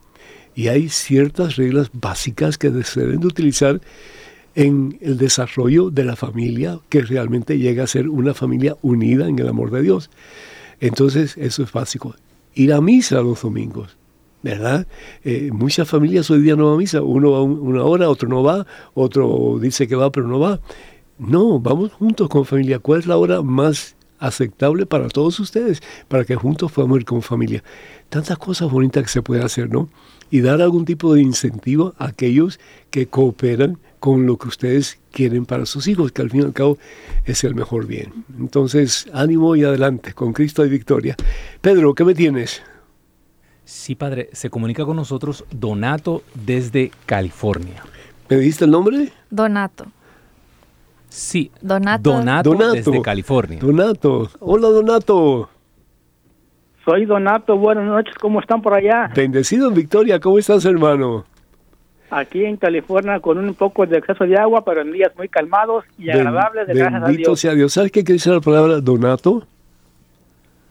Y hay ciertas reglas básicas que se deben de utilizar en el desarrollo de la familia que realmente llega a ser una familia unida en el amor de Dios. Entonces, eso es básico. Ir a misa los domingos, ¿verdad? Eh, muchas familias hoy día no van a misa. Uno va una hora, otro no va, otro dice que va pero no va. No, vamos juntos con familia. ¿Cuál es la hora más aceptable para todos ustedes? Para que juntos podamos ir con familia. Tantas cosas bonitas que se puede hacer, ¿no? Y dar algún tipo de incentivo a aquellos que cooperan con lo que ustedes quieren para sus hijos, que al fin y al cabo es el mejor bien. Entonces, ánimo y adelante, con Cristo hay victoria. Pedro, ¿qué me tienes? Sí, padre, se comunica con nosotros Donato desde California. ¿Me dijiste el nombre? Donato. Sí, Donato. Donato, desde California. Donato, hola Donato. Soy Donato, buenas noches, ¿cómo están por allá? Bendecido en Victoria, ¿cómo estás hermano? Aquí en California con un poco de exceso de agua, pero en días muy calmados y agradables, de gracias a Dios. sea Dios. ¿Sabes qué quiere decir la palabra donato?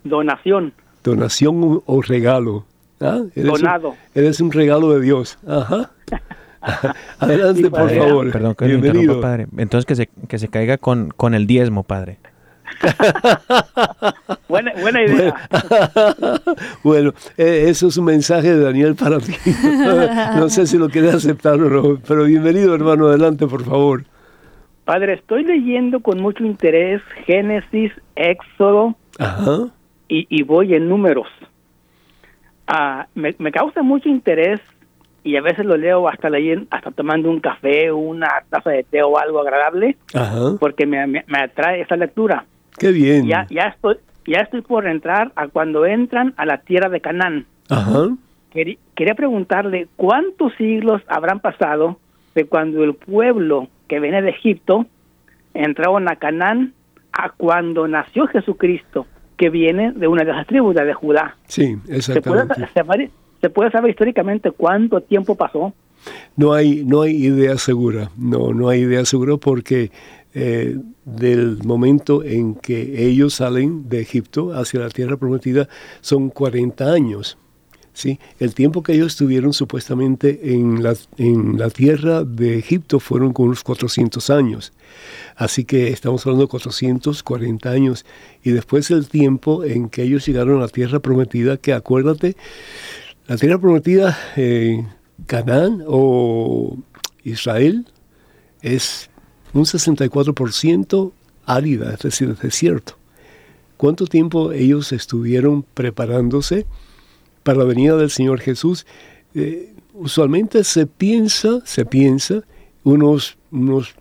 Donación. Donación o regalo. ¿Ah? Donado. eres un regalo de Dios. Ajá. Adelante, por favor. Perdón que Bienvenido. padre. Entonces que se, que se caiga con, con el diezmo, padre. buena, buena, idea. Bueno, eh, eso es un mensaje de Daniel para ti. no sé si lo quieres aceptar o no, pero bienvenido hermano, adelante por favor. Padre, estoy leyendo con mucho interés Génesis, Éxodo Y, y, voy en números. Ah, me, me, causa mucho interés y a veces lo leo hasta leyendo, hasta tomando un café, una taza de té o algo agradable, porque me, me, me atrae esa lectura. Qué bien. Ya, ya, estoy, ya estoy por entrar a cuando entran a la tierra de Canaán. Ajá. Quería, preguntarle cuántos siglos habrán pasado de cuando el pueblo que viene de Egipto entraron a Canaán a cuando nació Jesucristo, que viene de una de las tribus de Judá. Sí, exactamente. ¿Se puede, se puede saber históricamente cuánto tiempo pasó? No hay, no hay idea segura, no, no hay idea segura porque eh, del momento en que ellos salen de Egipto hacia la tierra prometida son 40 años. ¿sí? El tiempo que ellos estuvieron supuestamente en la, en la tierra de Egipto fueron con unos 400 años. Así que estamos hablando de 440 años. Y después el tiempo en que ellos llegaron a la tierra prometida, que acuérdate, la tierra prometida, eh, Canaán o Israel, es un 64% árida, es decir, es desierto. ¿Cuánto tiempo ellos estuvieron preparándose para la venida del Señor Jesús? Eh, usualmente se piensa, se piensa unos, unos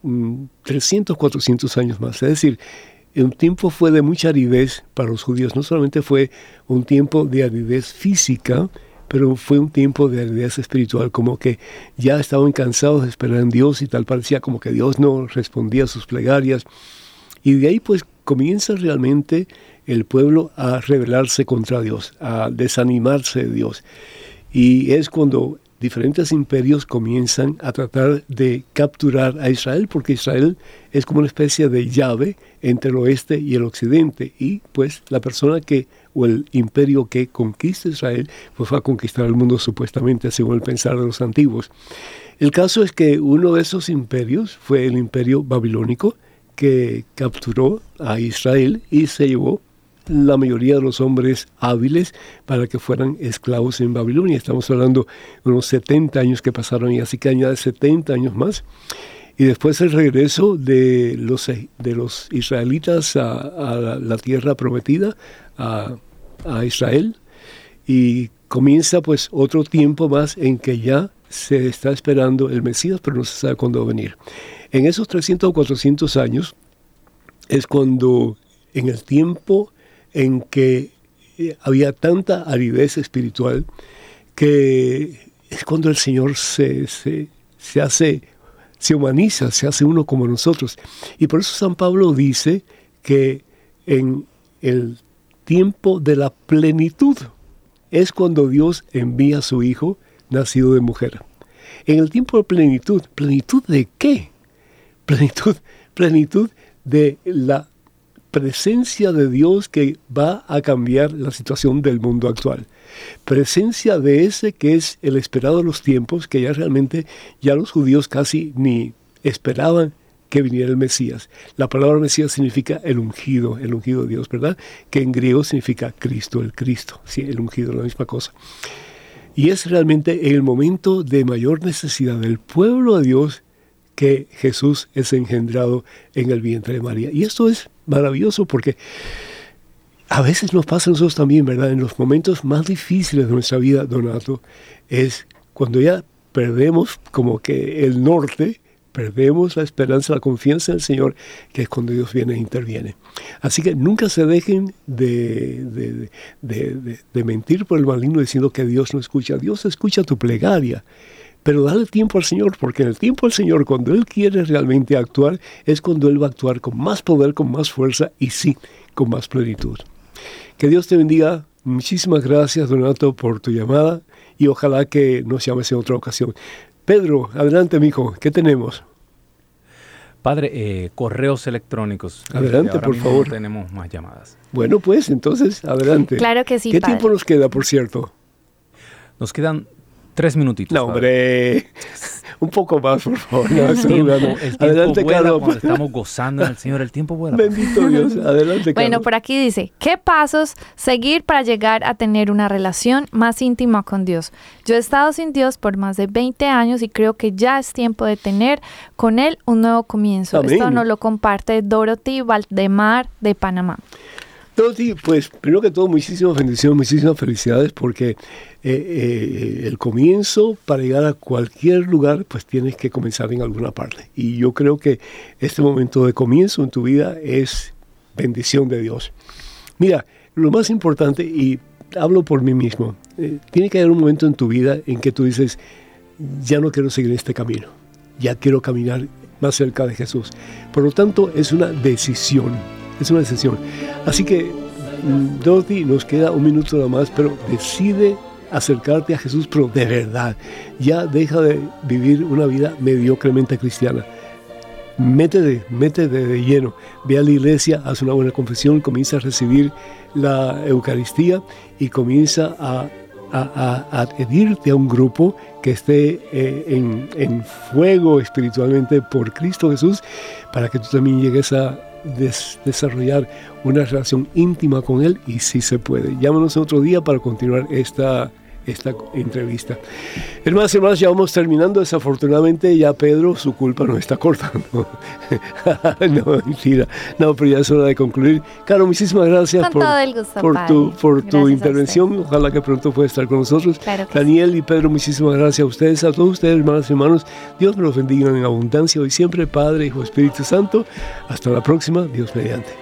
300, mm, 400 años más. Es decir, un tiempo fue de mucha aridez para los judíos. No solamente fue un tiempo de aridez física, pero fue un tiempo de aridez espiritual, como que ya estaban cansados de esperar en Dios y tal parecía como que Dios no respondía a sus plegarias. Y de ahí pues comienza realmente el pueblo a rebelarse contra Dios, a desanimarse de Dios. Y es cuando diferentes imperios comienzan a tratar de capturar a Israel, porque Israel es como una especie de llave entre el oeste y el occidente, y pues la persona que, o el imperio que conquista Israel, pues va a conquistar el mundo supuestamente, según el pensar de los antiguos. El caso es que uno de esos imperios fue el imperio babilónico, que capturó a Israel y se llevó la mayoría de los hombres hábiles para que fueran esclavos en Babilonia. Estamos hablando de unos 70 años que pasaron y así que añade 70 años más. Y después el regreso de los, de los israelitas a, la, tierra prometida, a, a Israel, y comienza pues otro tiempo más en que ya se está esperando el Mesías, pero no se sabe cuándo va a venir. En esos 300 o 400 años es cuando en el tiempo en que eh, había tanta aridez espiritual que es cuando el Señor se, se, se, hace, se humaniza, se hace uno como nosotros. Y por eso San Pablo dice que en el tiempo de la plenitud es cuando Dios envía a su Hijo nacido de mujer. En el tiempo de plenitud, ¿plenitud de qué? Plenitud, plenitud de la presencia de Dios que va a cambiar la situación del mundo actual. Presencia de ese que es el esperado de los tiempos, que ya realmente ya los judíos casi ni esperaban que viniera el Mesías. La palabra Mesías significa el ungido, el ungido de Dios, ¿verdad? Que en griego significa Cristo, el Cristo, sí, el ungido, la misma cosa. Y es realmente el momento de mayor necesidad del pueblo de Dios que Jesús es engendrado en el vientre de María. Y esto es maravilloso porque a veces nos pasa a nosotros también, ¿verdad? En los momentos más difíciles de nuestra vida, Donato, es cuando ya perdemos como que el norte, perdemos la esperanza, la confianza en el Señor, que es cuando Dios viene e interviene. Así que nunca se dejen de, de, de mentir por el maligno diciendo que Dios no escucha. Dios escucha tu plegaria pero dale tiempo al Señor, porque en el tiempo al Señor, cuando Él quiere realmente actuar, es cuando Él va a actuar con más poder, con más fuerza y sí, con más plenitud. Que Dios te bendiga. Muchísimas gracias, Donato, por tu llamada y ojalá que nos llames en otra ocasión. Pedro, adelante, mijo, ¿qué tenemos? Padre, eh, correos electrónicos. Adelante, por favor. Tenemos más llamadas. Bueno, pues entonces, adelante. Claro que sí. ¿Qué tiempo nos queda, por cierto? Nos quedan Tres minutitos. No, hombre. Un poco más, por favor. el tiempo, Adelante, vuela estamos gozando en el Señor. El tiempo vuela. Bendito Dios. Adelante, Bueno, por aquí dice, ¿qué pasos seguir para llegar a tener una relación más íntima con Dios? Yo he estado sin Dios por más de 20 años y creo que ya es tiempo de tener con Él un nuevo comienzo. Esto nos lo comparte Dorothy Valdemar de Panamá. Dorothy, pues primero que todo, muchísimas bendiciones, muchísimas felicidades porque eh, eh, el comienzo para llegar a cualquier lugar, pues tienes que comenzar en alguna parte. Y yo creo que este momento de comienzo en tu vida es bendición de Dios. Mira, lo más importante, y hablo por mí mismo, eh, tiene que haber un momento en tu vida en que tú dices, ya no quiero seguir este camino, ya quiero caminar más cerca de Jesús. Por lo tanto, es una decisión, es una decisión. Así que, mm, Dorothy, nos queda un minuto nada más, pero decide acercarte a Jesús, pero de verdad. Ya deja de vivir una vida mediocremente cristiana. Métete, métete de lleno. Ve a la iglesia, haz una buena confesión, comienza a recibir la Eucaristía y comienza a, adherirte a un grupo que esté eh, en, fuego espiritualmente por Cristo Jesús para que tú también llegues a desarrollar una relación íntima con Él y si se puede. Llámanos otro día para continuar esta esta entrevista. Hermanas y hermanos, ya vamos terminando. Desafortunadamente ya Pedro, su culpa no está cortando. no, mentira. No, pero ya es hora de concluir. Caro, muchísimas gracias por, por, tu, por tu intervención. Ojalá que pronto pueda estar con nosotros. Daniel y Pedro, muchísimas gracias a ustedes, a todos ustedes, hermanas y hermanos. Dios me los bendiga en abundancia hoy siempre, Padre, Hijo, Espíritu Santo. Hasta la próxima, Dios mediante.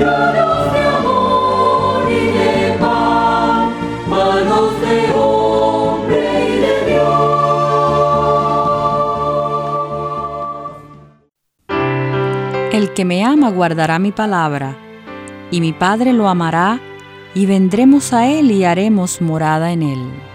El que me ama guardará mi palabra, y mi Padre lo amará, y vendremos a él y haremos morada en él.